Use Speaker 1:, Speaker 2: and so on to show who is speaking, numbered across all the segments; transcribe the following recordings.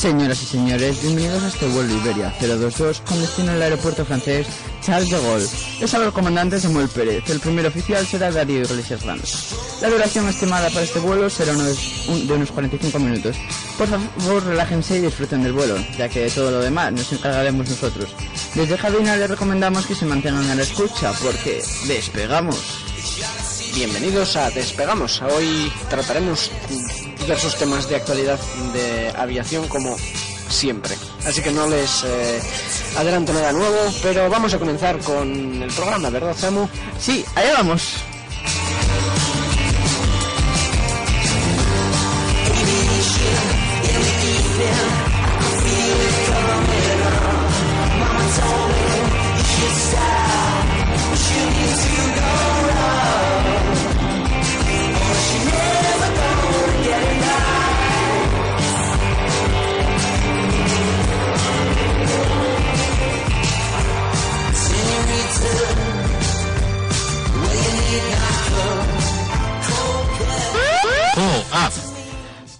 Speaker 1: Señoras y señores, bienvenidos a este vuelo Iberia 022 con destino al aeropuerto francés Charles de Gaulle. Les habla el comandante Samuel Pérez. El primer oficial será Darío Iglesias Ramos. La duración estimada para este vuelo será unos, un- de unos 45 minutos. Por favor, relájense y disfruten del vuelo, ya que de todo lo demás nos encargaremos nosotros. Desde cabina les recomendamos que se mantengan a la escucha porque despegamos.
Speaker 2: Bienvenidos a Despegamos. Hoy trataremos diversos temas de actualidad de aviación como siempre. Así que no les eh, adelanto nada nuevo, pero vamos a comenzar con el programa, ¿verdad, Samu?
Speaker 1: Sí, allá vamos.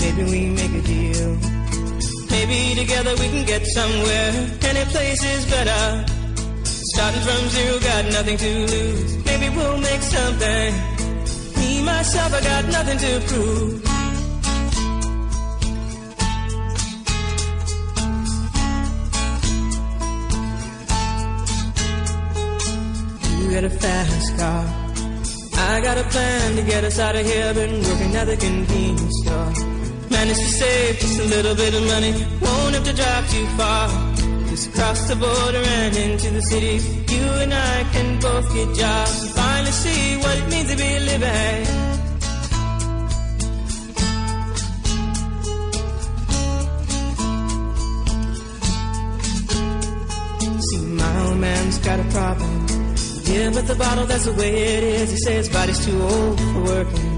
Speaker 3: Maybe we make a deal. Maybe together we can get somewhere. Any place is better. Starting from zero, got nothing to lose. Maybe we'll make something. Me, myself, I got nothing to prove. You get a fast car. I got a plan to get us out of here. Been working at the convenience store. Managed to save just a little bit of money. Won't have to drive too far. Just cross the border and into the city. You and I can both get jobs and finally see what it means to be living. See, my old man's got a problem. Yeah, but the bottle, that's the way it is. He says body's too old for working.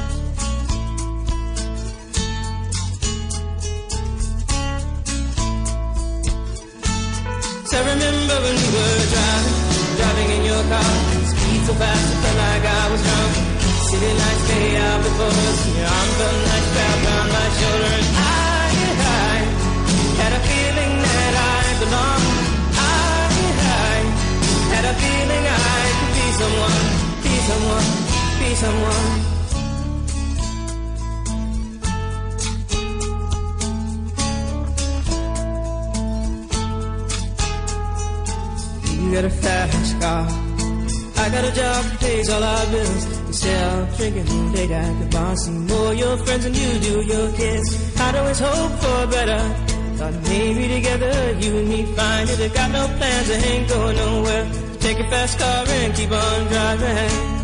Speaker 3: Speed so fast, it felt like I was drunk. City lights stay out before us, your arm felt nice wrapped around my shoulder. And I, I had a feeling that I belonged. I, I had a feeling I could be someone, be someone, be someone. You got a fast car. I got a job that pays all our bills. You sell drinking late at the bar. See more your friends than you do your kids. I'd always hope for better. Thought maybe together you and me find it. I got no plans, I ain't going nowhere. Take a fast car and keep on driving.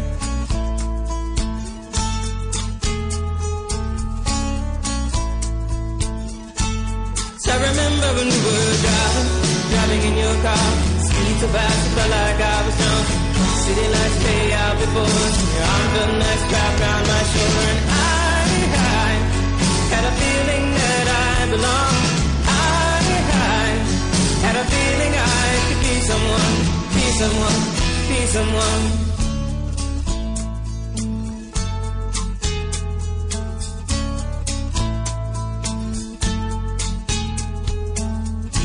Speaker 3: I remember when we were driving, driving in your car. Speed so fast, it felt like I was drunk. City lights play out before. Your arm felt nice wrapped around my shoulder, and I, I had a feeling that I belonged. I, I had a feeling I could be someone, be someone, be someone.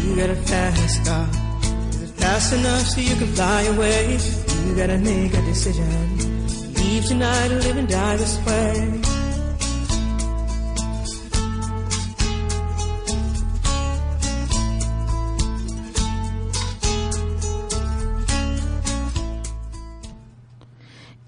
Speaker 3: You got a fast car. Is it fast enough so you can fly away? You gotta make a decision. Leave tonight or live die this way.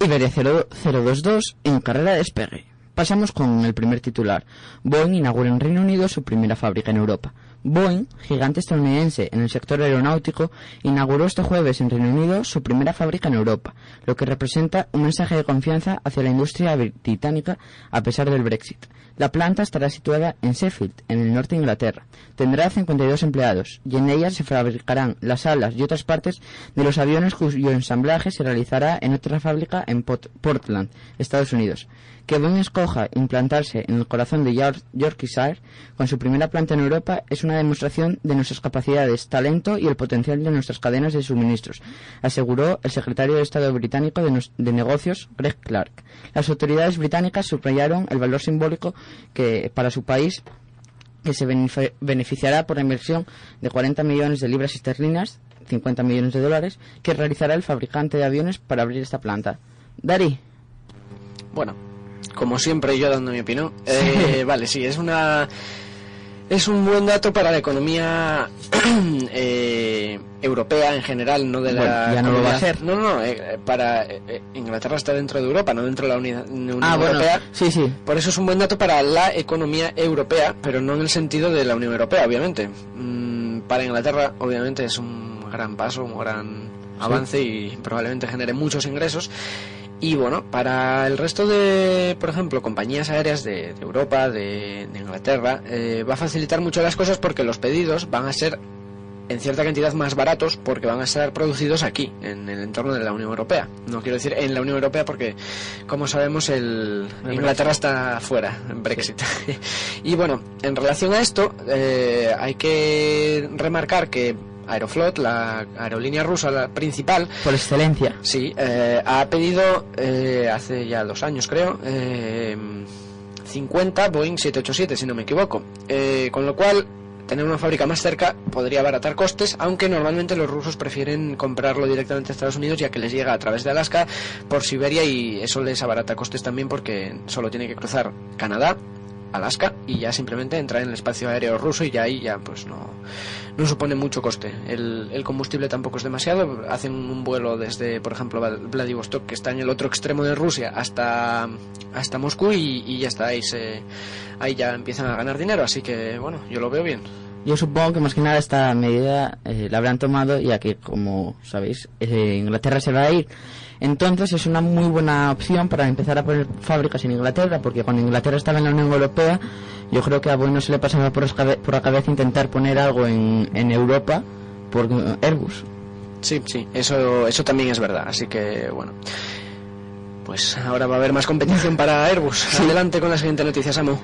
Speaker 1: Iberia 0- 022 en carrera de despegue. Pasamos con el primer titular. Boeing inaugura en Reino Unido su primera fábrica en Europa. Boeing, gigante estadounidense en el sector aeronáutico, inauguró este jueves en Reino Unido su primera fábrica en Europa, lo que representa un mensaje de confianza hacia la industria británica a pesar del Brexit. La planta estará situada en Sheffield, en el norte de Inglaterra. Tendrá 52 empleados y en ella se fabricarán las alas y otras partes de los aviones cuyo ensamblaje se realizará en otra fábrica en Portland, Estados Unidos. Que Boeing escoja implantarse en el corazón de York- Yorkshire con su primera planta en Europa es una demostración de nuestras capacidades, talento y el potencial de nuestras cadenas de suministros, aseguró el secretario de Estado británico de, Negocios, Greg Clark. Las autoridades británicas subrayaron el valor simbólico que para su país que se beneficiará por la inversión de 40 millones de libras esterlinas, 50 millones de dólares, que realizará el fabricante de aviones para abrir esta planta. Dari,
Speaker 2: Bueno, como siempre yo dando mi opinión. Eh, vale, sí, es una es un buen dato para la economía eh, europea en general, no de la
Speaker 1: Bueno, ya no lo va a ser.
Speaker 2: No, no, eh, para eh, Inglaterra está dentro de Europa, no dentro de la Unidad, Unión
Speaker 1: Ah, bueno,
Speaker 2: Europea.
Speaker 1: sí, sí.
Speaker 2: Por eso es un buen dato para la economía europea, pero no en el sentido de la Unión Europea, obviamente. Mm, para Inglaterra, obviamente, es un gran paso, un gran avance y probablemente genere muchos ingresos. Y bueno, para el resto de, por ejemplo, compañías aéreas de, de Europa, de, de Inglaterra, eh, va a facilitar mucho las cosas porque los pedidos van a ser en cierta cantidad más baratos porque van a estar producidos aquí, en el entorno de la Unión Europea. No quiero decir en la Unión Europea porque, como sabemos, el Inglaterra está fuera, en Brexit. y bueno, en relación a esto, eh, hay que remarcar que Aeroflot, la aerolínea rusa la principal,
Speaker 1: por excelencia.
Speaker 2: Sí, eh, ha pedido eh, hace ya dos años, creo, eh, 50 Boeing 787, si no me equivoco. Eh, con lo cual, tener una fábrica más cerca podría abaratar costes, aunque normalmente los rusos prefieren comprarlo directamente a Estados Unidos, ya que les llega a través de Alaska por Siberia y eso les abarata costes también porque solo tiene que cruzar Canadá. Alaska y ya simplemente entrar en el espacio aéreo ruso y ya ahí ya pues no, no supone mucho coste. El, combustible tampoco es demasiado. Hacen un vuelo desde, por ejemplo, Vladivostok, que está en el otro extremo de Rusia, hasta, hasta Moscú y, y ya está. Ahí, se, ahí ya empiezan a ganar dinero. Así que, bueno, yo lo veo bien.
Speaker 1: Yo supongo que más que nada esta medida eh, la habrán tomado ya que, como sabéis, eh, Inglaterra se va a ir. Entonces es una muy buena opción para empezar a poner fábricas en Inglaterra, porque cuando Inglaterra estaba en la Unión Europea, yo creo que a Boeing no se le pasaba por, por la cabeza intentar poner algo en, en Europa por Airbus.
Speaker 2: Sí, sí, eso, eso también es verdad. Así que, bueno. Pues ahora va a haber más competición para Airbus. Adelante con la siguiente noticia, Samu.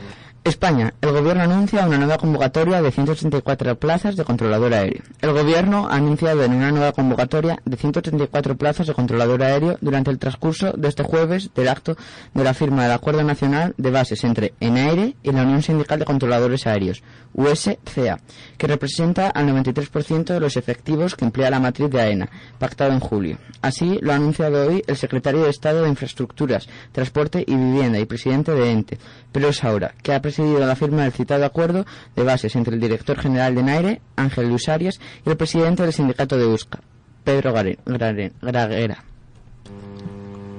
Speaker 1: España. El gobierno anuncia una nueva convocatoria de 134 plazas de controlador aéreo. El gobierno ha anunciado en una nueva convocatoria de 134 plazas de controlador aéreo durante el transcurso de este jueves del acto de la firma del Acuerdo Nacional de Bases entre ENAIRE y la Unión Sindical de Controladores Aéreos, USCA, que representa al 93% de los efectivos que emplea la matriz de AENA, pactado en julio. Así lo ha anunciado hoy el secretario de Estado de Infraestructuras, Transporte y Vivienda y presidente de ENTE, pero es ahora que ha presidido la firma del citado acuerdo de bases entre el director general de NAIRE, Ángel Luis Arias, y el presidente del sindicato de USCA, Pedro Gare- Grare- Graguera.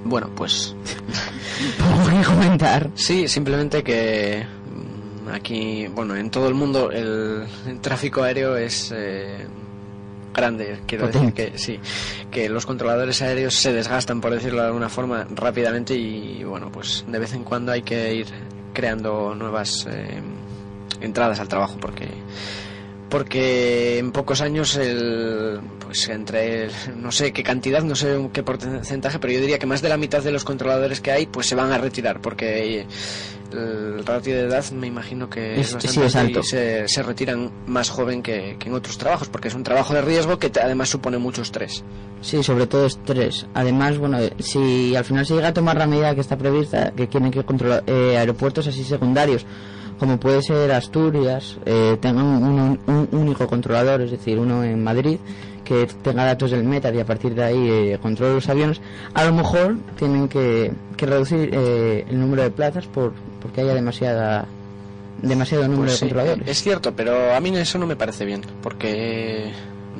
Speaker 2: Bueno, pues
Speaker 1: Poco que comentar.
Speaker 2: Sí, simplemente que mm, aquí, bueno, en todo el mundo el, el tráfico aéreo es eh, grande. Quiero decir que sí, que los controladores aéreos se desgastan, por decirlo de alguna forma, rápidamente y bueno, pues de vez en cuando hay que ir creando nuevas eh, entradas al trabajo porque porque en pocos años el pues entre el- no sé qué cantidad no sé qué porcentaje pero yo diría que más de la mitad de los controladores que hay pues se van a retirar porque el ratio de edad me imagino que
Speaker 1: Es-
Speaker 2: es,
Speaker 1: sí, es alto.
Speaker 2: y se, se retiran más joven que, que en otros trabajos porque es un trabajo de riesgo que te- además supone mucho estrés
Speaker 1: Sí, sobre todo estrés. Además, bueno, si al final se llega a tomar la medida que está prevista, que quieren que controla- eh, aeropuertos así secundarios, como puede ser Asturias, eh, tengan un, un único controlador, es decir, uno en Madrid, que tenga datos del META y a partir de ahí eh, controle los aviones, a lo mejor tienen que, que reducir eh, el número de plazas por porque haya demasiada demasiado número
Speaker 2: Pues
Speaker 1: de
Speaker 2: sí,
Speaker 1: controladores.
Speaker 2: es cierto pero a mí eso no me parece bien porque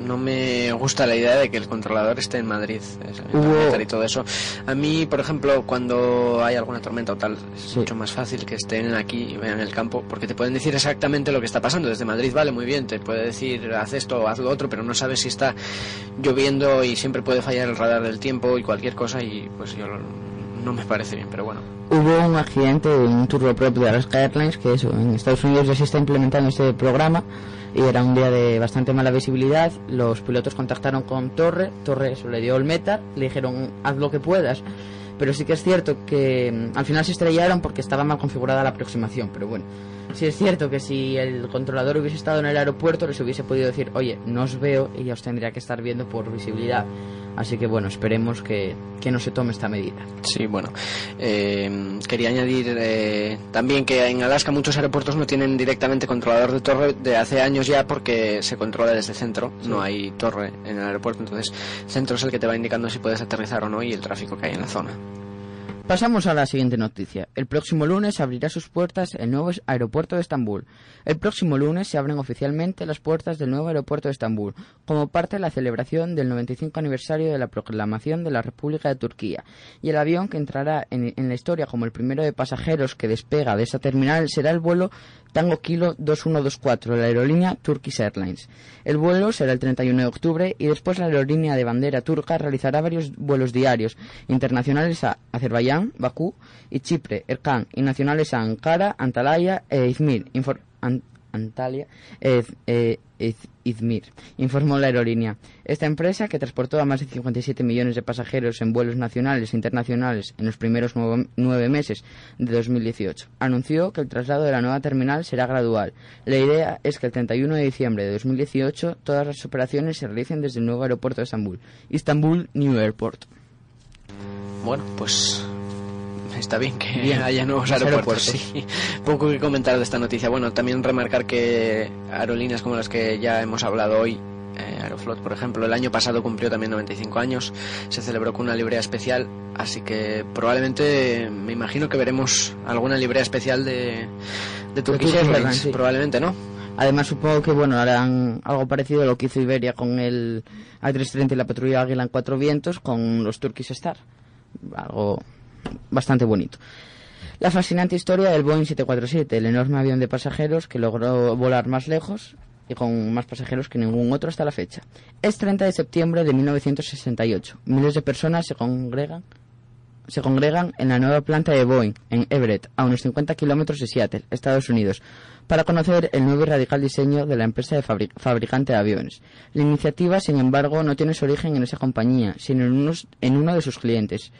Speaker 2: no me gusta la idea de que el controlador esté en Madrid en y todo eso. A mí por ejemplo cuando hay alguna tormenta o tal es
Speaker 1: Sí.
Speaker 2: mucho más fácil que estén aquí y vean el campo porque te pueden decir exactamente lo que está pasando. Desde Madrid vale muy bien te puede decir haz esto o haz lo otro pero no sabes si está lloviendo y siempre puede fallar el radar del tiempo y cualquier cosa y pues yo lo- no me parece bien pero bueno.
Speaker 1: Hubo un accidente de un turboprop de Alaska Airlines que eso, en Estados Unidos ya se está implementando este programa y era un día de bastante mala visibilidad. Los pilotos contactaron con Torre, Torre le dio el meta, le dijeron haz lo que puedas. Pero sí que es cierto que mm, al final se estrellaron porque estaba mal configurada la aproximación. Pero bueno, sí es cierto que si el controlador hubiese estado en el aeropuerto les hubiese podido decir, oye, no os veo y ya os tendría que estar viendo por visibilidad. Así que bueno, esperemos que, que no se tome esta medida.
Speaker 2: Sí, bueno, eh, quería añadir eh, también que en Alaska muchos aeropuertos no tienen directamente controlador de torre de hace años ya porque se controla desde centro, no hay torre en el aeropuerto, entonces centro es el que te va indicando si puedes aterrizar o no y el tráfico que hay en la zona.
Speaker 1: Pasamos a la siguiente noticia. El próximo lunes abrirá sus puertas el nuevo aeropuerto de Estambul. El próximo lunes se abren oficialmente las puertas del nuevo aeropuerto de Estambul, como parte de la celebración del 95 aniversario de la proclamación de la República de Turquía. Y el avión que entrará en, en la historia como el primero de pasajeros que despega de esa terminal será el vuelo Tango Kilo 2124 de la aerolínea Turkish Airlines. El vuelo será el 31 de octubre y después la aerolínea de bandera turca realizará varios vuelos diarios internacionales a Azerbaiyán, Bakú y Chipre, Erkan y nacionales a Ankara, Antalya e Izmir. Antalya e e- Iz- Izmir, informó la aerolínea. Esta empresa, que transportó a más de 57 millones de pasajeros en vuelos nacionales e internacionales en los primeros nueve meses de 2018, anunció que el traslado de la nueva terminal será gradual. La idea es que el 31 de diciembre de 2018 todas las operaciones se realicen desde el nuevo aeropuerto de Estambul, Istanbul New Airport.
Speaker 2: Bueno, pues está bien que
Speaker 1: Bien,
Speaker 2: haya nuevos aeropuertos.
Speaker 1: aeropuertos.
Speaker 2: Sí. Poco que comentar de esta noticia. Bueno, también remarcar que aerolíneas como las que ya hemos hablado hoy, eh, Aeroflot, por ejemplo, el año pasado cumplió también 95 años, se celebró con una librea especial, así que probablemente me imagino que veremos alguna librea especial de, de Turkish Airlines,
Speaker 1: sí.
Speaker 2: probablemente, ¿no?
Speaker 1: Además, supongo que bueno harán algo parecido a lo que hizo Iberia con el A330 y la patrulla Águila en Cuatro Vientos con los Turkish Star. Algo bastante bonito. La fascinante historia del Boeing 747, el enorme avión de pasajeros que logró volar más lejos y con más pasajeros que ningún otro hasta la fecha. Es 30 de septiembre de 1968. Miles de personas se congregan se congregan en la nueva planta de Boeing, en Everett, a unos 50 kilómetros de Seattle, Estados Unidos, para conocer el nuevo y radical diseño de la empresa de fabri- fabricante de aviones. La iniciativa, sin embargo, no tiene su origen en esa compañía, sino en, unos- en uno de sus clientes.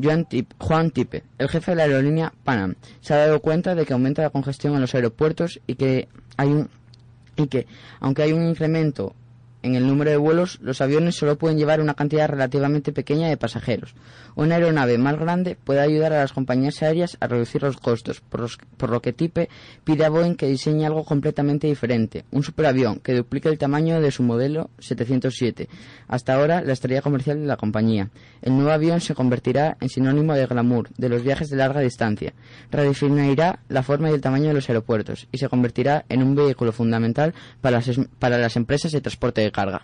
Speaker 1: Juan, Tip- Juan Tipe, el jefe de la aerolínea Panam, se ha dado cuenta de que aumenta la congestión en los aeropuertos y que hay un y que, aunque hay un incremento en el número de vuelos, los aviones solo pueden llevar una cantidad relativamente pequeña de pasajeros. Una aeronave más grande puede ayudar a las compañías aéreas a reducir los costos, por, los- lo que Tipe pide a Boeing que diseñe algo completamente diferente, un superavión que duplique el tamaño de su modelo 707, hasta ahora la estrella comercial de la compañía. El nuevo avión se convertirá en sinónimo de glamour, de los viajes de larga distancia, redefinirá la forma y el tamaño de los aeropuertos y se convertirá en un vehículo fundamental para las, es- para las empresas de transporte de carga.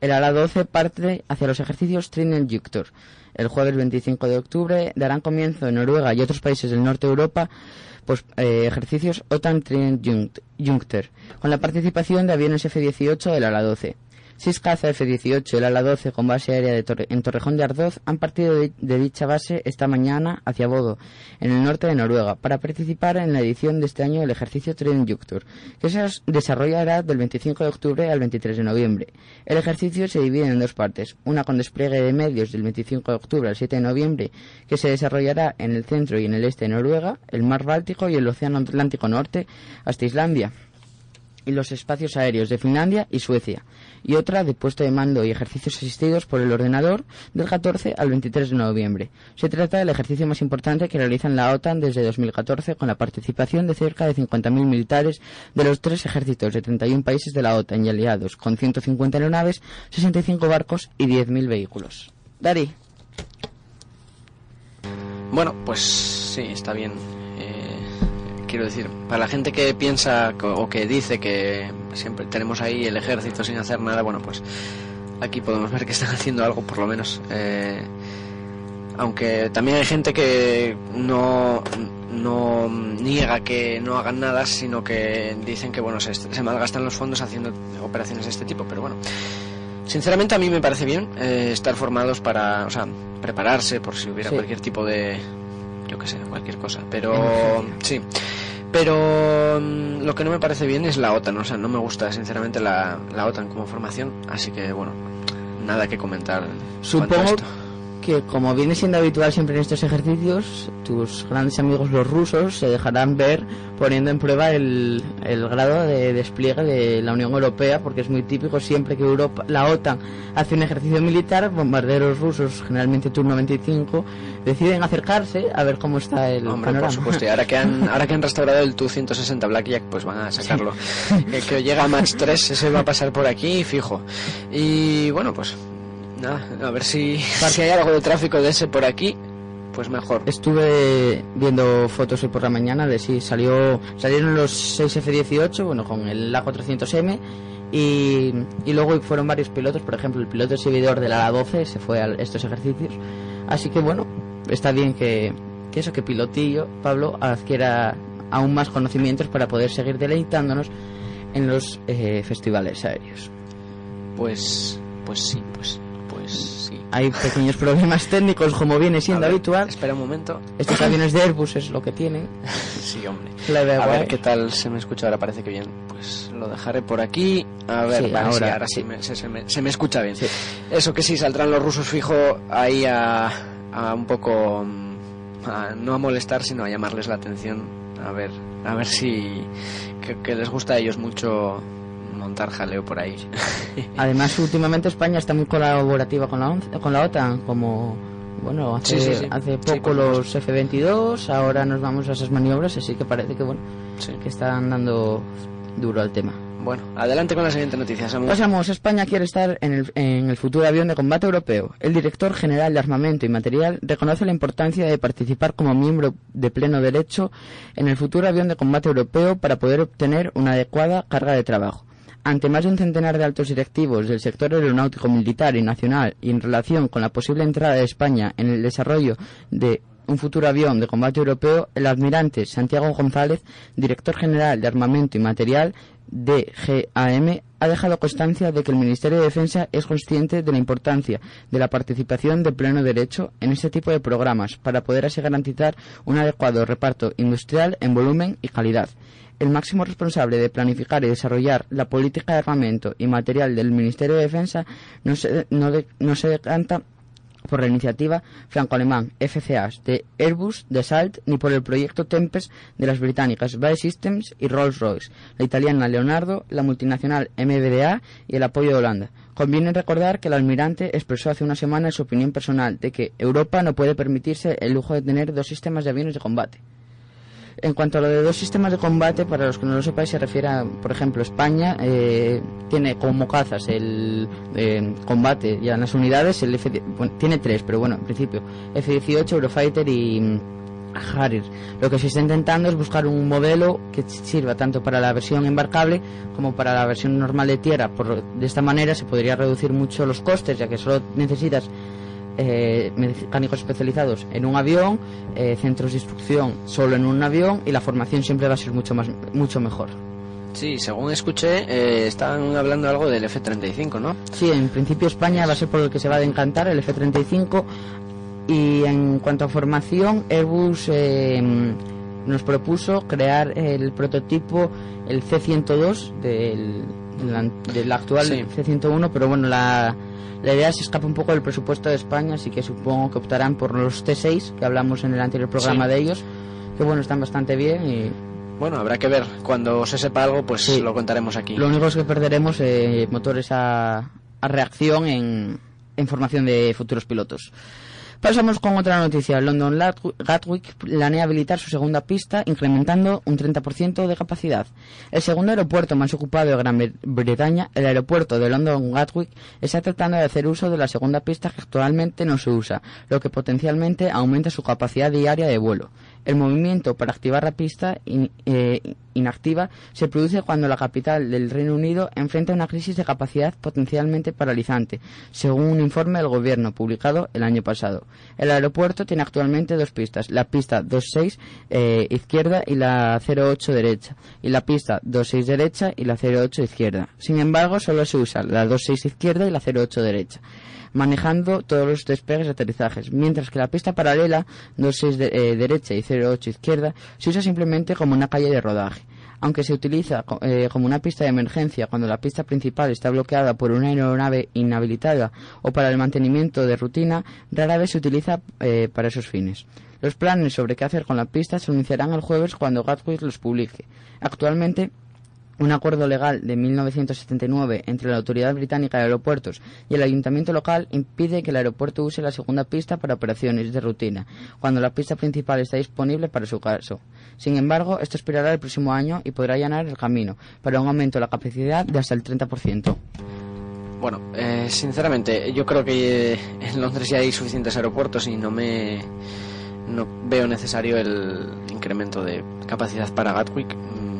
Speaker 1: El ala 12 parte hacia los ejercicios Trinent Juncture. El jueves 25 de octubre darán comienzo en Noruega y otros países del norte de Europa pues, eh, ejercicios OTAN Juncture, con la participación de aviones F-18 del ala 12. Seis caza F-18 y el ala 12 con base aérea en Torrejón de Ardoz han partido de, dicha base esta mañana hacia Bodo, en el norte de Noruega, para participar en la edición de este año del ejercicio Juncture, que se desarrollará del 25 de octubre al 23 de noviembre. El ejercicio se divide en dos partes, una con despliegue de medios del 25 de octubre al 7 de noviembre, que se desarrollará en el centro y en el este de Noruega, el mar Báltico y el Océano Atlántico Norte hasta Islandia y los espacios aéreos de Finlandia y Suecia, y otra de puesto de mando y ejercicios asistidos por el ordenador del 14 al 23 de noviembre. Se trata del ejercicio más importante que realizan la OTAN desde 2014 con la participación de cerca de 50.000 militares de los tres ejércitos de 31 países de la OTAN y aliados, con 150 aeronaves, 65 barcos y 10.000 vehículos. Dari,
Speaker 2: Bueno, pues sí, está bien. Eh, quiero decir, para la gente que piensa o que dice que siempre tenemos ahí el ejército sin hacer nada, bueno, pues aquí podemos ver que están haciendo algo, por lo menos. Eh, aunque también hay gente que no, no niega que no hagan nada, sino que dicen que bueno se, se malgastan los fondos haciendo operaciones de este tipo. Pero bueno, sinceramente a mí me parece bien eh, estar formados para, o sea, prepararse por si hubiera
Speaker 1: Sí.
Speaker 2: cualquier tipo de, yo qué sé, cualquier cosa. Pero sí. Pero mm, lo que no me parece bien es la OTAN, o sea, no me gusta sinceramente la, la OTAN como formación, así que bueno, nada que comentar.
Speaker 1: Supongo. Que como viene siendo habitual siempre en estos ejercicios, tus grandes amigos los rusos se dejarán ver poniendo en prueba el, el grado de despliegue de la Unión Europea, porque es muy típico siempre que Europa, la OTAN hace un ejercicio militar, bombarderos rusos, generalmente turno 25, deciden acercarse a ver cómo está el
Speaker 2: Hombre,
Speaker 1: panorama.
Speaker 2: por supuesto, y ahora que han, ahora que han restaurado el Tu-160 Blackjack, pues van a sacarlo. El que llega a Match 3, ese va a pasar por aquí, fijo. Y bueno, pues a ver si, si hay algo de tráfico de ese por aquí, pues mejor.
Speaker 1: Estuve viendo fotos hoy por la mañana de si salió salieron los 6 F-18, bueno, con el A400M y, y luego fueron varios pilotos, por ejemplo, el piloto exhibidor del ala 12 se fue a estos ejercicios. Así que bueno, está bien que, que eso, que Pilotillo, Pablo, adquiera aún más conocimientos para poder seguir deleitándonos en los eh, festivales aéreos.
Speaker 2: Pues, pues sí, pues, pues sí.
Speaker 1: Hay pequeños problemas técnicos, como viene siendo
Speaker 2: ver,
Speaker 1: habitual.
Speaker 2: Espera un momento.
Speaker 1: Estos aviones de Airbus es lo que tienen.
Speaker 2: Sí, hombre. A ver qué tal se me escucha ahora, parece que bien. Pues lo dejaré por aquí. A ver,
Speaker 1: Sí,
Speaker 2: vale, sí,
Speaker 1: ahora,
Speaker 2: ahora sí, me- se, se me, se me escucha bien. Eso que sí, saldrán los rusos fijo ahí a, a un poco... mm, a- no a molestar, sino a llamarles la atención. A ver, a ver si... Que, que les gusta a ellos mucho montar jaleo por ahí.
Speaker 1: Además, últimamente España está muy colaborativa con la, ONCE- con la OTAN, como, bueno, hace,
Speaker 2: Sí, sí, sí.
Speaker 1: hace poco los F-22, ahora nos vamos a esas maniobras, así que parece que, bueno, que están dando duro al tema.
Speaker 2: Bueno, adelante con la siguiente noticia, Samu.
Speaker 1: Pasamos, España quiere estar en el, en el futuro avión de combate europeo. El director general de Armamento y Material reconoce la importancia de participar como miembro de pleno derecho en el futuro avión de combate europeo para poder obtener una adecuada carga de trabajo. Ante más de un centenar de altos directivos del sector aeronáutico militar y nacional y en relación con la posible entrada de España en el desarrollo de un futuro avión de combate europeo, el almirante Santiago González, director general de Armamento y Material de GAM, ha dejado constancia de que el Ministerio de Defensa es consciente de la importancia de la participación de pleno derecho en este tipo de programas para poder así garantizar un adecuado reparto industrial en volumen y calidad. El máximo responsable de planificar y desarrollar la política de armamento y material del Ministerio de Defensa no se, no de- no se decanta por la iniciativa franco-alemán FCAs de Airbus, de Salt, ni por el proyecto Tempest de las británicas BAE Systems y Rolls-Royce, la italiana Leonardo, la multinacional MBDA y el apoyo de Holanda. Conviene recordar que el almirante expresó hace una semana su opinión personal de que Europa no puede permitirse el lujo de tener dos sistemas de aviones de combate. En cuanto a lo de dos sistemas de combate, para los que no lo sepáis, se refiere a, por ejemplo, España eh, tiene como cazas el eh, combate ya en las unidades, el F bueno, tiene tres, pero bueno, en principio, F-18, Eurofighter y mm, Harrier. Lo que se está intentando es buscar un modelo que sirva tanto para la versión embarcable como para la versión normal de tierra. Por, de esta manera se podría reducir mucho los costes, ya que solo necesitas eh, mecánicos especializados en un avión, eh, centros de instrucción solo en un avión y la formación siempre va a ser mucho más mucho mejor.
Speaker 2: Sí, según escuché, eh, están hablando algo del F-35, ¿no?
Speaker 1: Sí, en principio España va a ser por el que se va a encantar el F-35 y en cuanto a formación, Airbus eh, nos propuso crear el prototipo, el C-102 del, del, del actual
Speaker 2: Sí.
Speaker 1: C-101, pero bueno, la, la idea se escapa un poco del presupuesto de España, así que supongo que optarán por los T6, que hablamos en el anterior programa
Speaker 2: Sí.
Speaker 1: de ellos, que bueno, están bastante bien y
Speaker 2: Bueno, habrá que ver. Cuando se sepa algo, pues
Speaker 1: Sí.
Speaker 2: lo contaremos aquí.
Speaker 1: Lo único es que perderemos eh, motores a, a reacción en, en formación de futuros pilotos. Pasamos con otra noticia. London Gatwick planea habilitar su segunda pista, incrementando un 30% de capacidad. El segundo aeropuerto más ocupado de Gran Bre- Bretaña, el aeropuerto de London Gatwick, está tratando de hacer uso de la segunda pista que actualmente no se usa, lo que potencialmente aumenta su capacidad diaria de vuelo. El movimiento para activar la pista eh, inactiva se produce cuando la capital del Reino Unido enfrenta una crisis de capacidad potencialmente paralizante, según un informe del gobierno publicado el año pasado. El aeropuerto tiene actualmente dos pistas, la pista 26 eh, izquierda y la 08 derecha, y la pista 26 derecha y la 08 izquierda. Sin embargo, solo se usa la 26 izquierda y la 08 derecha manejando todos los despegues y aterrizajes, mientras que la pista paralela 26 de- eh, derecha y 08 izquierda se usa simplemente como una calle de rodaje. Aunque se utiliza eh, como una pista de emergencia cuando la pista principal está bloqueada por una aeronave inhabilitada o para el mantenimiento de rutina, rara vez se utiliza eh, para esos fines. Los planes sobre qué hacer con la pista se anunciarán el jueves cuando Gatwick los publique. Actualmente, un acuerdo legal de 1979 entre la Autoridad Británica de Aeropuertos y el ayuntamiento local impide que el aeropuerto use la segunda pista para operaciones de rutina, cuando la pista principal está disponible para su caso. Sin embargo, esto expirará el próximo año y podrá allanar el camino para un aumento de la capacidad de hasta el 30%.
Speaker 2: Bueno, eh, sinceramente, yo creo que eh, en Londres ya hay suficientes aeropuertos y no me no veo necesario el incremento de capacidad para Gatwick,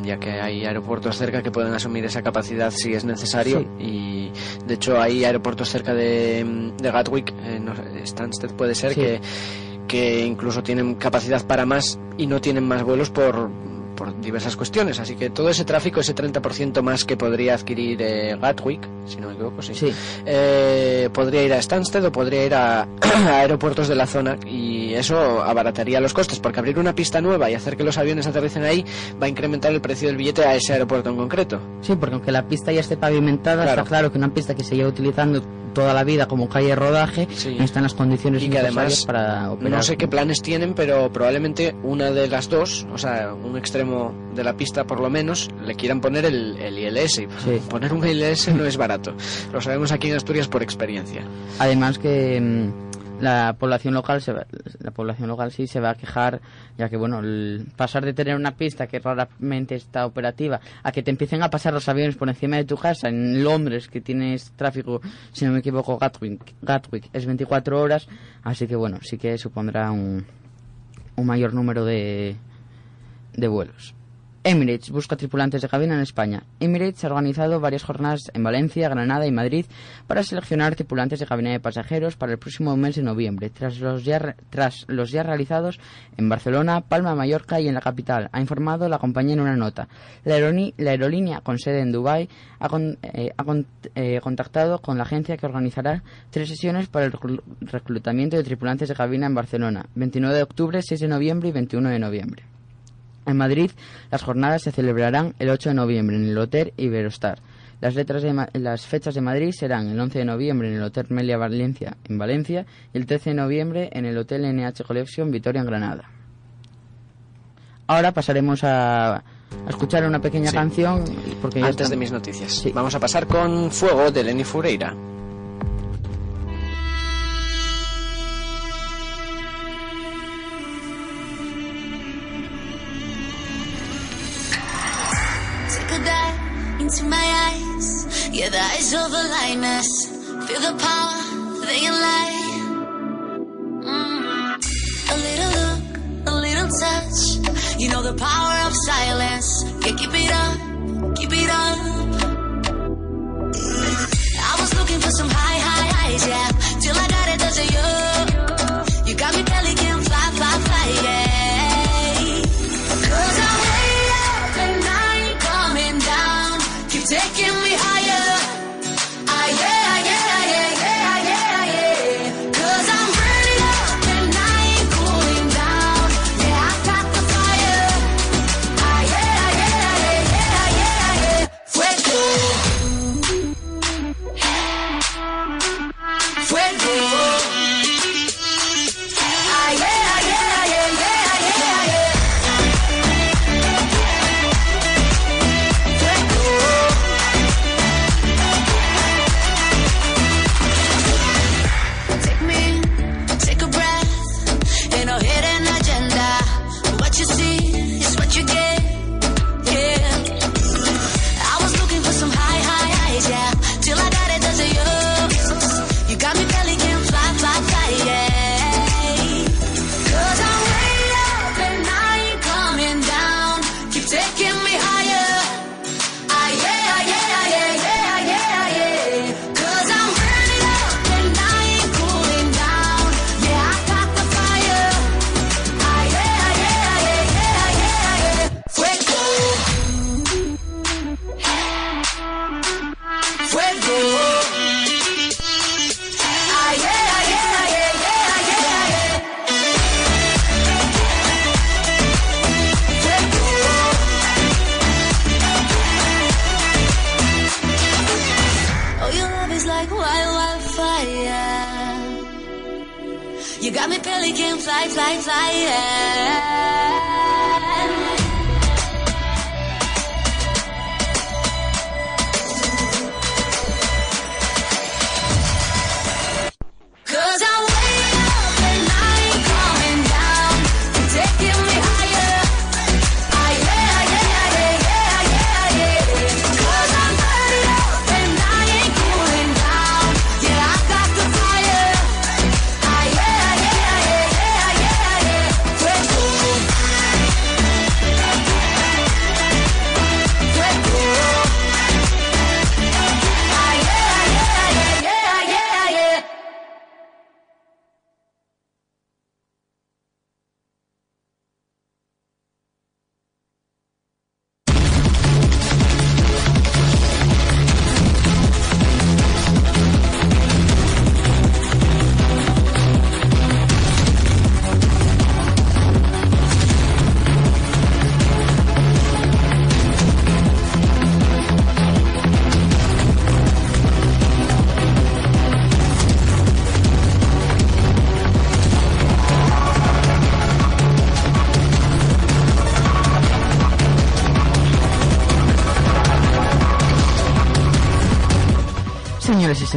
Speaker 2: ya que hay aeropuertos cerca que pueden asumir esa capacidad si es necesario y de hecho hay aeropuertos cerca de, mm, de Gatwick, eh, no Stansted puede ser
Speaker 1: Sí.
Speaker 2: que que incluso tienen capacidad para más y no tienen más vuelos por por diversas cuestiones, así que todo ese tráfico, ese 30% más que podría adquirir eh, Gatwick, si no me equivoco, sí,
Speaker 1: Sí.
Speaker 2: eh, podría ir a Stansted o podría ir a, a aeropuertos de la zona y eso abarataría los costes porque abrir una pista nueva y hacer que los aviones aterricen ahí va a incrementar el precio del billete a ese aeropuerto en concreto.
Speaker 1: Sí, porque aunque la pista ya esté pavimentada,
Speaker 2: Claro.
Speaker 1: está claro que una pista que se lleva utilizando toda la vida como calle de rodaje
Speaker 2: Sí.
Speaker 1: no está en las condiciones
Speaker 2: Y que además
Speaker 1: para operar.
Speaker 2: no sé qué planes tienen, pero probablemente una de las dos, o sea, un extremo de la pista por lo menos, le quieran poner el, el ILS.
Speaker 1: Sí.
Speaker 2: Poner un ILS no es barato. Lo sabemos aquí en Asturias por experiencia.
Speaker 1: Además que mm, la población local se va- la población local sí se va a quejar ya que bueno el pasar de tener una pista que raramente está operativa a que te empiecen a pasar los aviones por encima de tu casa en Londres que tienes tráfico si no me equivoco Gatwick, Gatwick es 24 horas así que bueno sí que supondrá un, un mayor número de de vuelos Emirates busca tripulantes de cabina en España. Emirates ha organizado varias jornadas en Valencia, Granada y Madrid para seleccionar tripulantes de cabina de pasajeros para el próximo mes de noviembre, tras los ya, tras los ya realizados en Barcelona, Palma, Mallorca y en la capital, ha informado la compañía en una nota. La, aerolínea con sede en Dubái ha, con- eh, ha con- eh, contactado con la agencia que organizará tres sesiones para el reclu- reclutamiento de tripulantes de cabina en Barcelona, 29 de octubre, 6 de noviembre y 21 de noviembre. En Madrid, las jornadas se celebrarán el 8 de noviembre en el Hotel Iberostar. Las, letras de Ma- las fechas de Madrid serán el 11 de noviembre en el Hotel Melia Valencia en Valencia y el 13 de noviembre en el Hotel NH Collection Vitoria en Granada. Ahora pasaremos a, a escuchar una pequeña
Speaker 2: Sí.
Speaker 1: canción porque
Speaker 2: Antes de mis noticias.
Speaker 1: Sí.
Speaker 2: Vamos a pasar con Fuego de Lenny Fureira.
Speaker 4: With eyes of a lightness, feel the power, they light. Mm. A little look, a little touch. You know the power of silence. Yeah, keep it up, keep it up.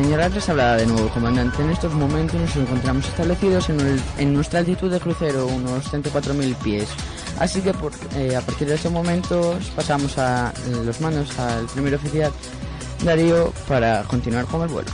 Speaker 1: señalar les hablaba de nuevo, comandante. En estos momentos nos encontramos establecidos en, nuestra altitud de crucero, unos 34.000 pies. Así que eh, a partir de ese momento pasamos a los manos al primer oficial Darío para continuar con el vuelo.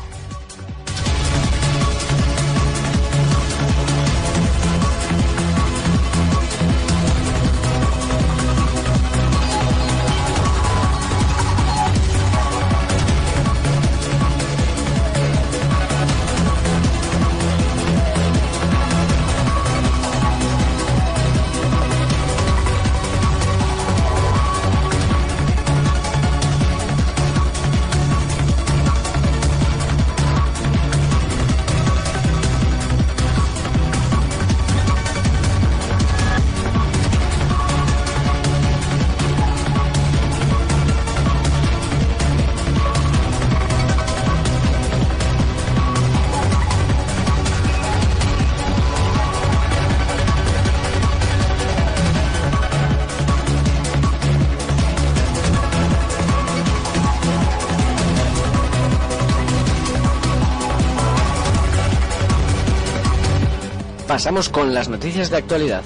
Speaker 2: Pasamos con las noticias de actualidad.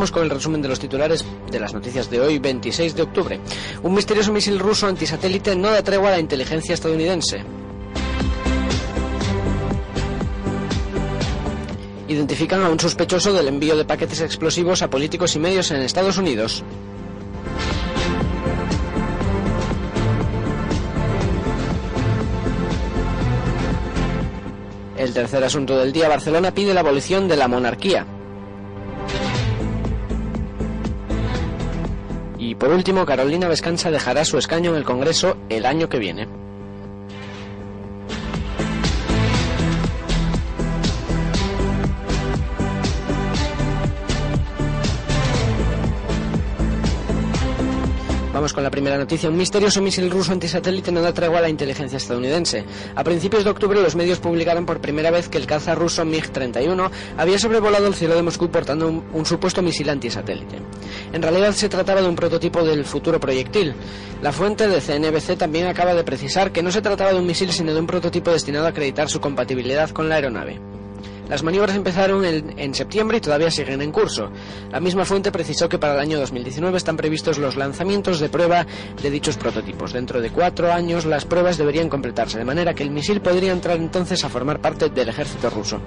Speaker 2: Con el resumen de los titulares de las noticias de hoy, 26 de octubre. Un misterioso misil ruso antisatélite no da tregua a la inteligencia estadounidense. Identifican a un sospechoso del envío de paquetes explosivos a políticos y medios en Estados Unidos. El tercer asunto del día, Barcelona pide la abolición de la monarquía. Por último, Carolina Vescanza dejará su escaño en el Congreso el año que viene. Vamos con la primera noticia. Un misterioso misil ruso antisatélite no da tregua a la inteligencia estadounidense. A principios de octubre los medios publicaron por primera vez que el caza ruso MiG-31 había sobrevolado el cielo de Moscú portando un, un supuesto misil antisatélite. En realidad se trataba de un prototipo del futuro proyectil. La fuente de CNBC también acaba de precisar que no se trataba de un misil sino de un prototipo destinado a acreditar su compatibilidad con la aeronave. Las maniobras empezaron en, septiembre y todavía siguen en curso. La misma fuente precisó que para el año 2019 están previstos los lanzamientos de prueba de dichos prototipos. Dentro de cuatro años las pruebas deberían completarse, de manera que el misil podría entrar entonces a formar parte del ejército ruso.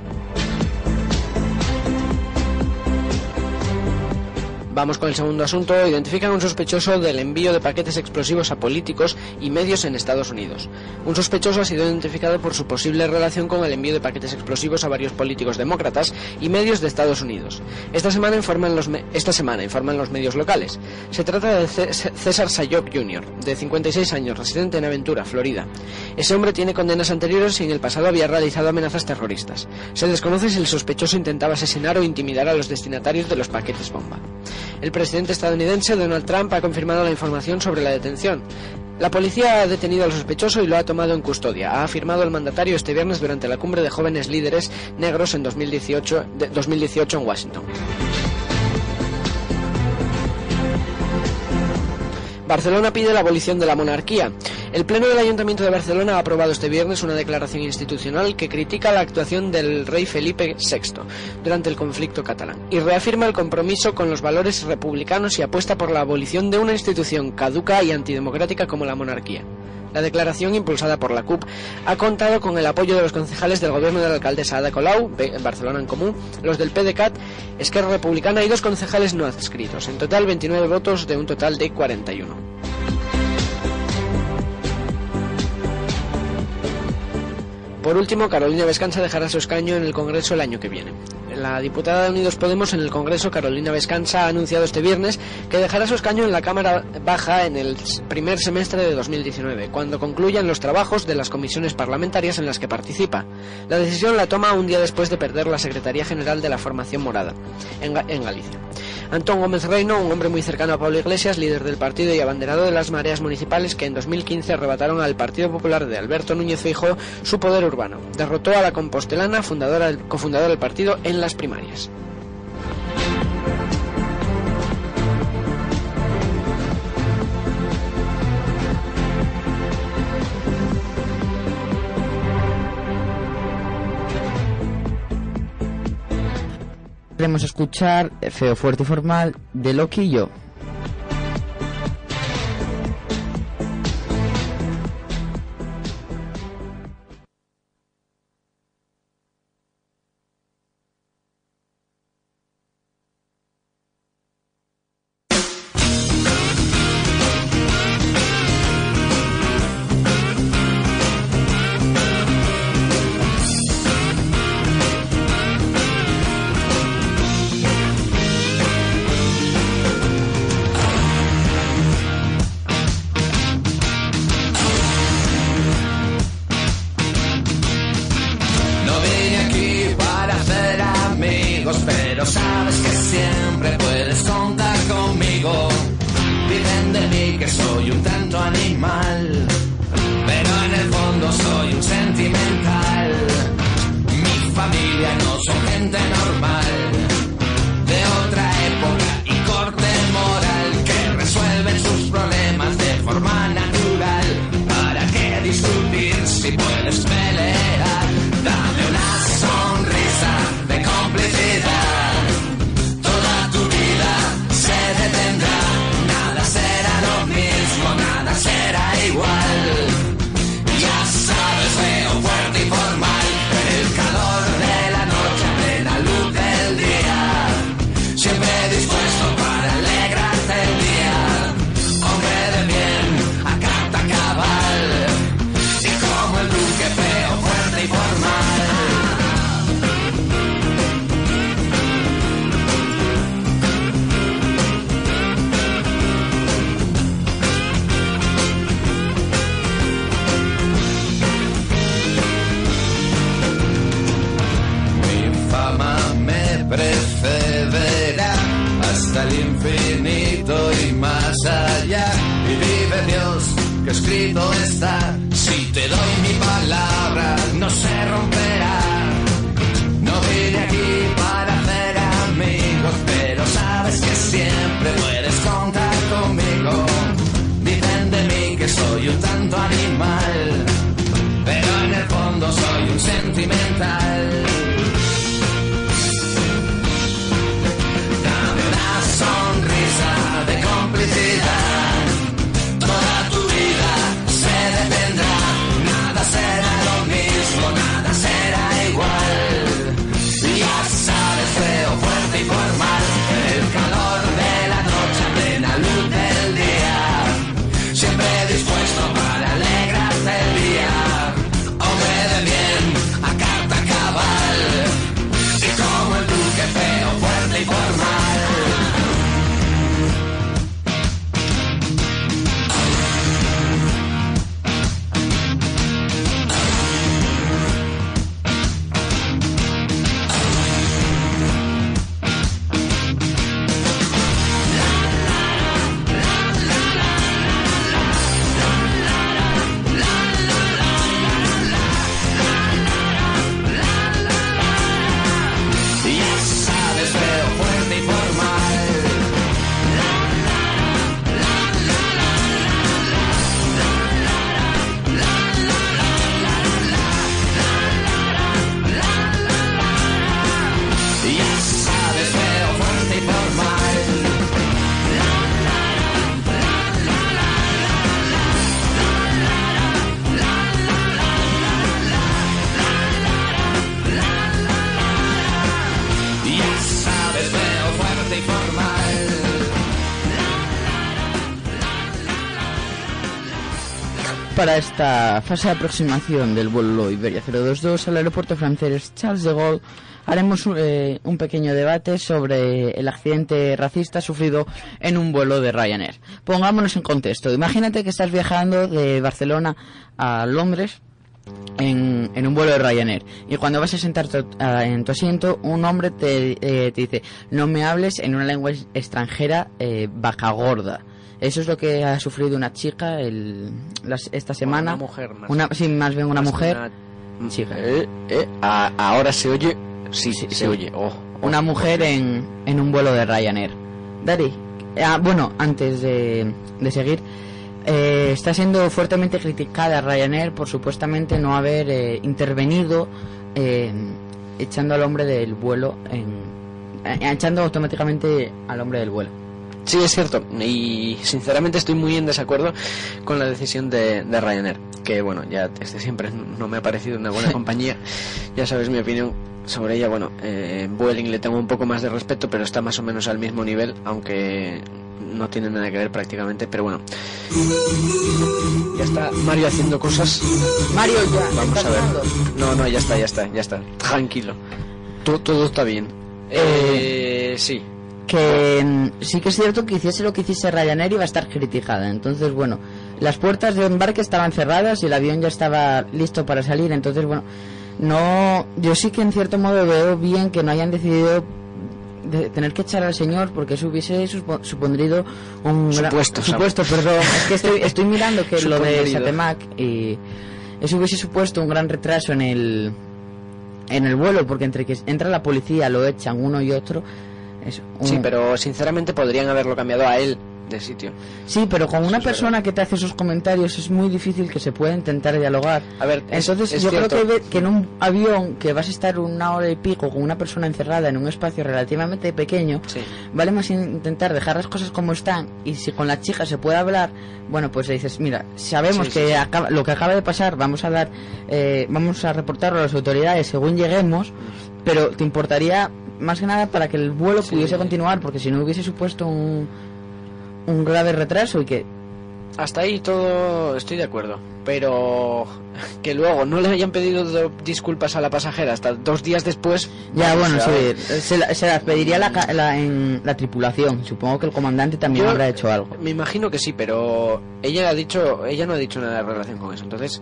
Speaker 2: Vamos con el segundo asunto. Identifican a un sospechoso del envío de paquetes explosivos a políticos y medios en Estados Unidos. Un sospechoso ha sido identificado por su posible relación con el envío de paquetes explosivos a varios políticos demócratas y medios de Estados Unidos. Esta semana informan los, esta semana informan los medios locales. Se trata de César Sayok Jr., de 56 años, residente en Aventura, Florida. Ese hombre tiene condenas anteriores y en el pasado había realizado amenazas terroristas. Se desconoce si el sospechoso intentaba asesinar o intimidar a los destinatarios de los paquetes bomba. El presidente estadounidense Donald Trump ha confirmado la información sobre la detención. La policía ha detenido al sospechoso y lo ha tomado en custodia, ha afirmado el mandatario este viernes durante la cumbre de jóvenes líderes negros en 2018, de 2018 en Washington. Barcelona pide la abolición de la monarquía. El Pleno del Ayuntamiento de Barcelona ha aprobado este viernes una declaración institucional que critica la actuación del rey Felipe VI durante el conflicto catalán y reafirma el compromiso con los valores republicanos y apuesta por la abolición de una institución caduca y antidemocrática como la monarquía. La declaración, impulsada por la CUP, ha contado con el apoyo de los concejales del gobierno de la alcaldesa Ada Colau, Barcelona en Común, los del PDCAT, Esquerra Republicana y dos concejales no adscritos. En total, 29 votos de un total de 41. Por último, Carolina Vescanza dejará su escaño en el Congreso el año que viene. La diputada de Unidos Podemos en el Congreso, Carolina Vescanza, ha anunciado este viernes que dejará su escaño en la Cámara Baja en el primer semestre de 2019, cuando concluyan los trabajos de las comisiones parlamentarias en las que participa. La decisión la toma un día después de perder la Secretaría General de la Formación Morada, en, en Galicia. Antón Gómez Reino, un hombre muy cercano a Pablo Iglesias, líder del partido y abanderado de las mareas municipales que en 2015 arrebataron al Partido Popular de Alberto Núñez Feijóo su poder urbano. Derrotó a la compostelana, fundadora, cofundadora del partido, en las primarias.
Speaker 1: Queremos escuchar Feo, Fuerte y Formal de Loki y yo.
Speaker 5: Para
Speaker 1: esta fase de aproximación del vuelo Iberia 022 al aeropuerto francés Charles de Gaulle haremos eh, un pequeño debate sobre el accidente racista sufrido en un vuelo de Ryanair. Pongámonos en contexto. Imagínate que estás viajando de Barcelona a Londres en, un vuelo de Ryanair y cuando vas a sentarte en tu asiento un hombre te, eh, te dice no me hables en una lengua extranjera eh, vaca gorda eso es lo que ha sufrido una chica el, las- esta semana
Speaker 2: una mujer más.
Speaker 1: Una- sí más bien una
Speaker 2: Más
Speaker 1: mujer
Speaker 2: una-
Speaker 1: chica.
Speaker 2: Eh, eh, a- ahora se oye. Sí,
Speaker 1: Sí,
Speaker 2: se
Speaker 1: sí.
Speaker 2: oye. Oh, oh.
Speaker 1: una mujer en, en un vuelo de Ryanair Dari ah, bueno antes de, de seguir eh, está siendo fuertemente criticada Ryanair por supuestamente no haber eh, intervenido echando al hombre del vuelo en, eh, echando automáticamente al hombre del vuelo
Speaker 2: Sí, es cierto. Y sinceramente estoy muy en desacuerdo con la decisión de, de Ryanair. Que bueno, ya desde siempre no me ha parecido una buena compañía. Ya sabes mi opinión sobre ella. Bueno, eh, Vueling le tengo un poco más de respeto, pero está más o menos al mismo nivel, aunque no tiene nada que ver prácticamente. Pero bueno, ya está Mario haciendo cosas.
Speaker 1: Mario ya
Speaker 2: Vamos
Speaker 1: ¿estás
Speaker 2: a ver.
Speaker 1: hablando?
Speaker 2: No, no, ya está, ya está, ya está. Tranquilo. Todo, todo está bien. Eh, sí.
Speaker 1: Que mm, sí que es cierto que hiciese lo que hiciese Ryanair iba a estar criticada. Entonces, bueno, las puertas de embarque estaban cerradas y el avión ya estaba listo para salir. Entonces, bueno, no, yo sí que en cierto modo veo bien que no hayan decidido de tener que echar al señor porque eso hubiese supo- supondrido un gran-
Speaker 2: Supuesto, Sam.
Speaker 1: supuesto, perdón, es que estoy, estoy mirando que lo de. Satemac y eso hubiese supuesto un gran retraso en el en el vuelo porque entre que entra la policía lo echan uno y otro
Speaker 2: Sí, pero sinceramente podrían haberlo cambiado a él de sitio.
Speaker 1: Sí, pero con una persona que te hace esos comentarios es muy difícil que se pueda intentar dialogar.
Speaker 2: A ver, es-
Speaker 1: Entonces
Speaker 2: es
Speaker 1: yo
Speaker 2: cierto.
Speaker 1: creo que, que en un avión que vas a estar una hora y pico con una persona encerrada en un espacio relativamente pequeño,
Speaker 2: Sí.
Speaker 1: vale más intentar dejar las cosas como están y si con la chica se puede hablar, bueno, pues le dices, mira, sabemos
Speaker 2: sí,
Speaker 1: que
Speaker 2: sí.
Speaker 1: acaba- lo que acaba de pasar, vamos a dar, eh, vamos a reportarlo a las autoridades según lleguemos, pero te importaría más que nada para que el vuelo
Speaker 2: Sí.
Speaker 1: pudiese continuar, porque si no hubiese supuesto un, un grave retraso y que
Speaker 2: Hasta ahí todo estoy de acuerdo. Pero que luego no le hayan pedido do- disculpas a la pasajera hasta dos días después.
Speaker 1: Ya, bueno, sí, se, la- se las pediría la, la- en la tripulación. Supongo que el comandante también
Speaker 2: Yo-
Speaker 1: habrá hecho algo.
Speaker 2: Me imagino que sí, pero ella ha dicho, ella no ha dicho nada en relación con eso. Entonces,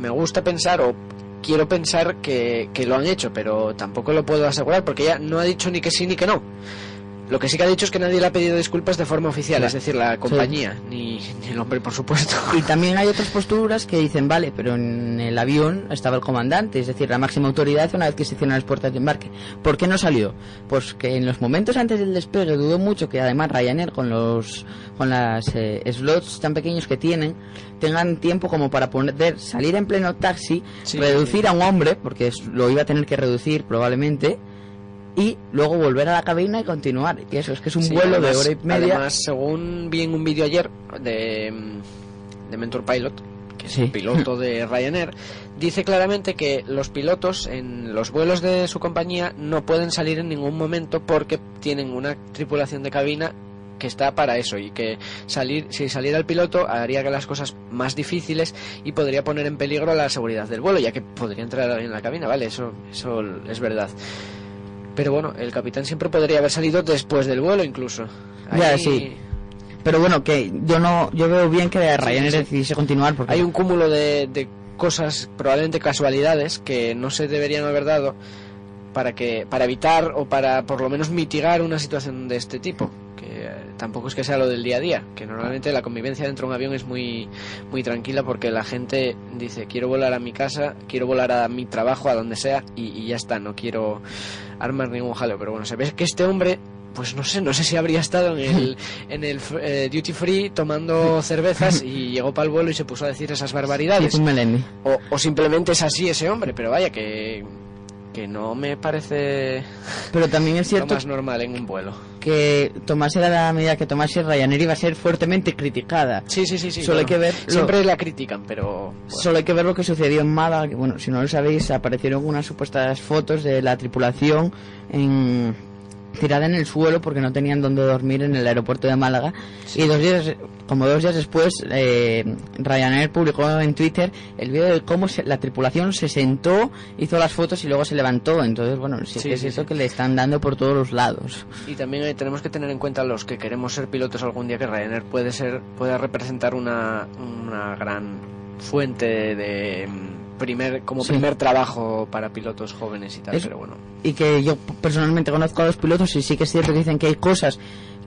Speaker 2: me gusta pensar o quiero pensar que, que lo han hecho, pero tampoco lo puedo asegurar porque ella no ha dicho ni que sí ni que no. Lo que sí que ha dicho es que nadie le ha pedido disculpas de forma oficial, es decir, la compañía, ni, ni el hombre, por supuesto.
Speaker 1: Y también hay otras posturas que dicen, vale, pero en el avión estaba el comandante, es decir, la máxima autoridad una vez que se hicieron las puertas de embarque. ¿Por qué no salió? Pues que en los momentos antes del despegue dudó mucho que además Ryanair con los con las eh, slots tan pequeños que tienen tengan tiempo como para poder salir en pleno taxi,
Speaker 2: Sí,
Speaker 1: reducir
Speaker 2: sí.
Speaker 1: a un hombre, porque lo iba a tener que reducir probablemente, y luego volver a la cabina y continuar. Y eso es que es un
Speaker 2: Sí,
Speaker 1: vuelo de hora y media.
Speaker 2: Además, según vi en un vídeo ayer de, mm, de Mentor Pilot, que es un piloto de Ryanair, dice claramente que los pilotos en los vuelos de su compañía no pueden salir en ningún momento porque tienen una tripulación de cabina que está para eso y que salir si saliera el piloto haría que las cosas más difíciles y podría poner en peligro la seguridad del vuelo ya que podría entrar alguien en la cabina vale eso eso es verdad pero bueno el capitán siempre podría haber salido después del vuelo incluso
Speaker 1: Ya, sí. Pero bueno, que yo no yo veo bien que Ryanair
Speaker 2: sí.
Speaker 1: decidiese continuar porque
Speaker 2: hay un cúmulo de, de cosas probablemente casualidades que no se deberían haber dado para que para evitar o para por lo menos mitigar una situación de este tipo que eh, tampoco es que sea lo del día a día que normalmente la convivencia dentro de un avión es muy muy tranquila porque la gente dice quiero volar a mi casa quiero volar a mi trabajo a donde sea y, y ya está no quiero armar ningún jaleo pero bueno se ve que este hombre pues no sé, no sé si habría estado en el, en el eh, duty free tomando cervezas y llegó para el vuelo y se puso a decir esas barbaridades. O, o simplemente es así ese hombre, pero vaya que, que no me parece
Speaker 1: Pero también es
Speaker 2: lo
Speaker 1: cierto
Speaker 2: más normal en un vuelo.
Speaker 1: que tomase la medida que tomase Ryanair iba a ser fuertemente criticada.
Speaker 2: Sí, sí, sí, sí.
Speaker 1: Solo hay que ver lo-
Speaker 2: Siempre la critican, pero... bueno.
Speaker 1: Solo hay que ver lo que sucedió en Málaga, que bueno, si no lo sabéis, aparecieron unas supuestas fotos de la tripulación en tirada en el suelo porque no tenían dónde dormir en el aeropuerto de Málaga. Y dos días como dos días después eh, Ryanair publicó en Twitter el vídeo de cómo se- la tripulación se sentó hizo las fotos y luego se levantó. Entonces bueno sí,
Speaker 2: Sí,
Speaker 1: que es
Speaker 2: sí,
Speaker 1: eso
Speaker 2: sí.
Speaker 1: que le están dando por todos los lados.
Speaker 2: Y también eh, tenemos que tener en cuenta los que queremos ser pilotos algún día que Ryanair puede ser puede representar una, una gran fuente de primer como
Speaker 1: Sí.
Speaker 2: primer trabajo para pilotos jóvenes y tal,
Speaker 1: Es-
Speaker 2: pero bueno.
Speaker 1: y que yo personalmente conozco a los pilotos y sí que es cierto que dicen que hay cosas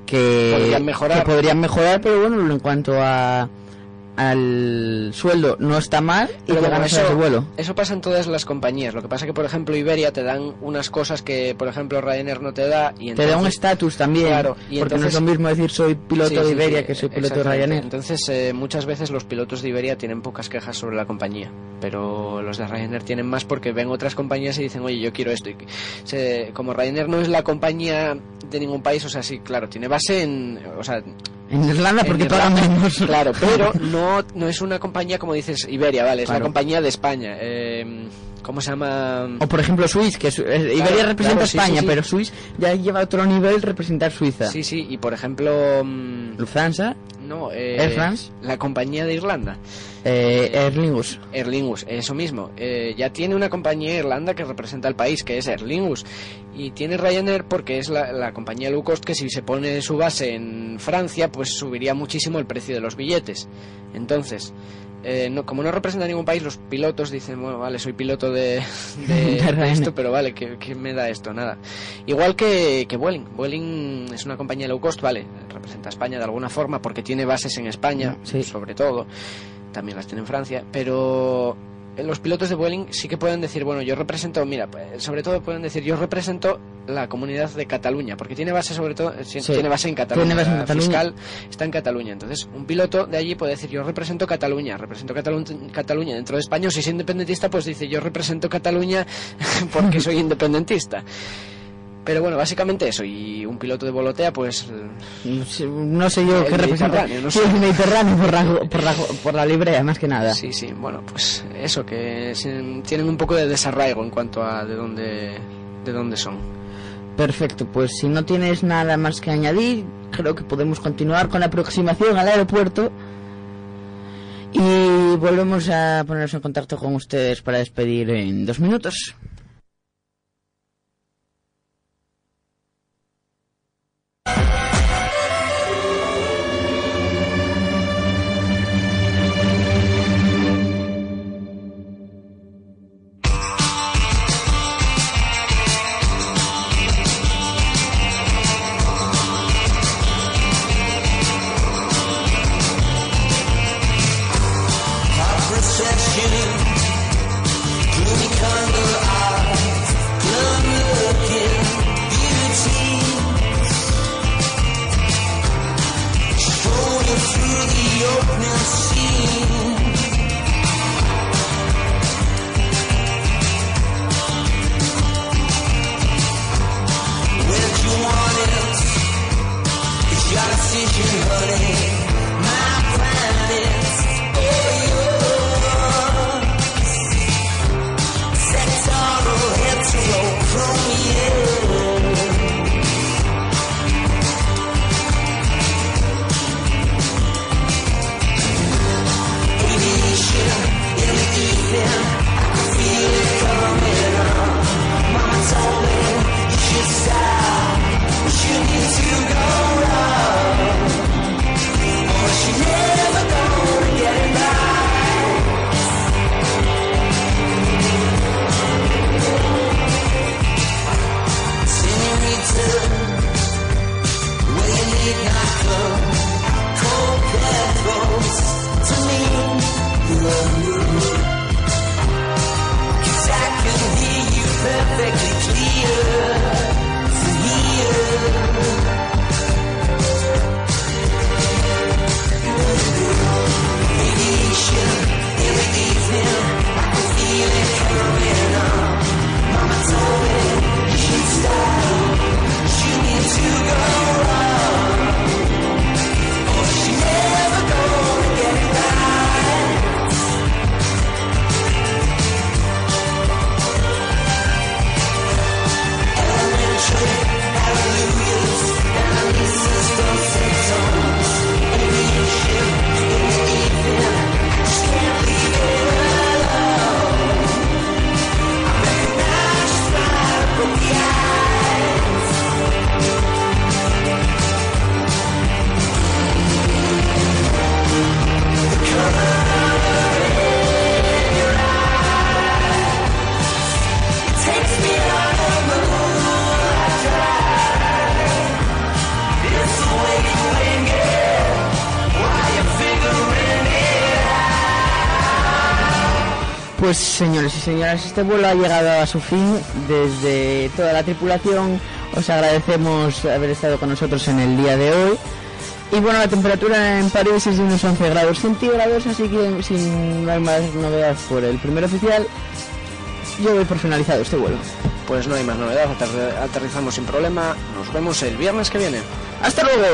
Speaker 1: que
Speaker 2: Podrían mejorar.
Speaker 1: que podrían mejorar, pero bueno, en cuanto a al sueldo no está mal y
Speaker 2: Pero bueno,
Speaker 1: ganas horas de vuelo.
Speaker 2: eso pasa en todas las compañías. Lo que pasa que, por ejemplo, Iberia te dan unas cosas que, por ejemplo, Ryanair no te da. Y
Speaker 1: Te da un
Speaker 2: entonces-
Speaker 1: estatus también,
Speaker 2: Claro, y
Speaker 1: porque no es
Speaker 2: entonces-
Speaker 1: lo mismo decir soy piloto
Speaker 2: Sí,
Speaker 1: de Iberia
Speaker 2: sí,
Speaker 1: que soy piloto de. Ryanair.
Speaker 2: Entonces, eh, muchas veces los pilotos de Iberia tienen pocas quejas sobre la compañía, pero los de Ryanair tienen más porque ven otras compañías y dicen, oye, yo quiero esto. Y se- como Ryanair no es la compañía de ningún país, o sea, sí, claro, tiene base en, o sea,
Speaker 1: En Irlanda
Speaker 2: en
Speaker 1: porque
Speaker 2: Irlanda,
Speaker 1: pagan menos.
Speaker 2: Claro, pero no, no es una compañía como dices Iberia, vale, es
Speaker 1: Claro.
Speaker 2: la compañía de España. Eh, ¿Cómo se llama?
Speaker 1: O por ejemplo Swiss, que es- eh, Iberia representa
Speaker 2: claro, sí,
Speaker 1: España,
Speaker 2: sí, sí.
Speaker 1: pero Swiss ya lleva a otro nivel representar Suiza.
Speaker 2: Sí, sí, y por ejemplo, mm,
Speaker 1: Lufthansa,
Speaker 2: no, eh,
Speaker 1: Air France.
Speaker 2: la compañía de Irlanda.
Speaker 1: eh, Aer Lingus.
Speaker 2: Aer Lingus, eso mismo. Eh, ya tiene una compañía de Irlanda que representa al país, que es Aer Lingus. Y tiene Ryanair porque es la, la compañía low cost que si se pone su base en Francia, pues subiría muchísimo el precio de los billetes. Entonces, eh, no, como no representa ningún país, los pilotos dicen, bueno, vale, soy piloto de, de- esto, pero vale, ¿qué, qué me da esto? Nada. Igual que, que Vueling. Vueling es una compañía low cost, vale, representa a España de alguna forma porque tiene bases en España,
Speaker 1: Sí.
Speaker 2: sobre todo también las tiene en Francia, pero los pilotos de Vueling sí que pueden decir, bueno, yo represento, mira, pues, sobre todo pueden decir, yo represento la comunidad de Cataluña, porque tiene base sobre todo, sí, tiene base en Cataluña,
Speaker 1: Tiene base en
Speaker 2: la
Speaker 1: Cataluña.
Speaker 2: fiscal está en Cataluña, entonces un piloto de allí puede decir, yo represento Cataluña, represento Catalu- Cataluña dentro de España, o si es independentista, pues dice, yo represento Cataluña porque soy independentista. Pero bueno, básicamente eso, y un piloto de volotea, pues
Speaker 1: No sé- No sé yo
Speaker 2: El
Speaker 1: qué representa.
Speaker 2: No
Speaker 1: Sí,
Speaker 2: sé.
Speaker 1: el Mediterráneo por la, por, la, por la librea, más que nada.
Speaker 2: Sí, sí, bueno, pues eso, que tienen un poco de desarraigo en cuanto a de dónde, de dónde son.
Speaker 1: Perfecto, pues si no tienes nada más que añadir, creo que podemos continuar con la aproximación al aeropuerto. Y volvemos a ponernos en contacto con ustedes para despedir en dos minutos.
Speaker 3: señoras,
Speaker 1: pues, este vuelo ha llegado a su fin. Desde toda la tripulación os agradecemos haber estado con nosotros en el día de hoy. Y bueno, la temperatura en París es de unos 11 grados centígrados, así que sin hay más novedad por el primer oficial, yo voy por finalizado este vuelo.
Speaker 2: Pues no hay más novedad, aterrizamos sin problema. Nos vemos el viernes que viene.
Speaker 1: ¡Hasta luego!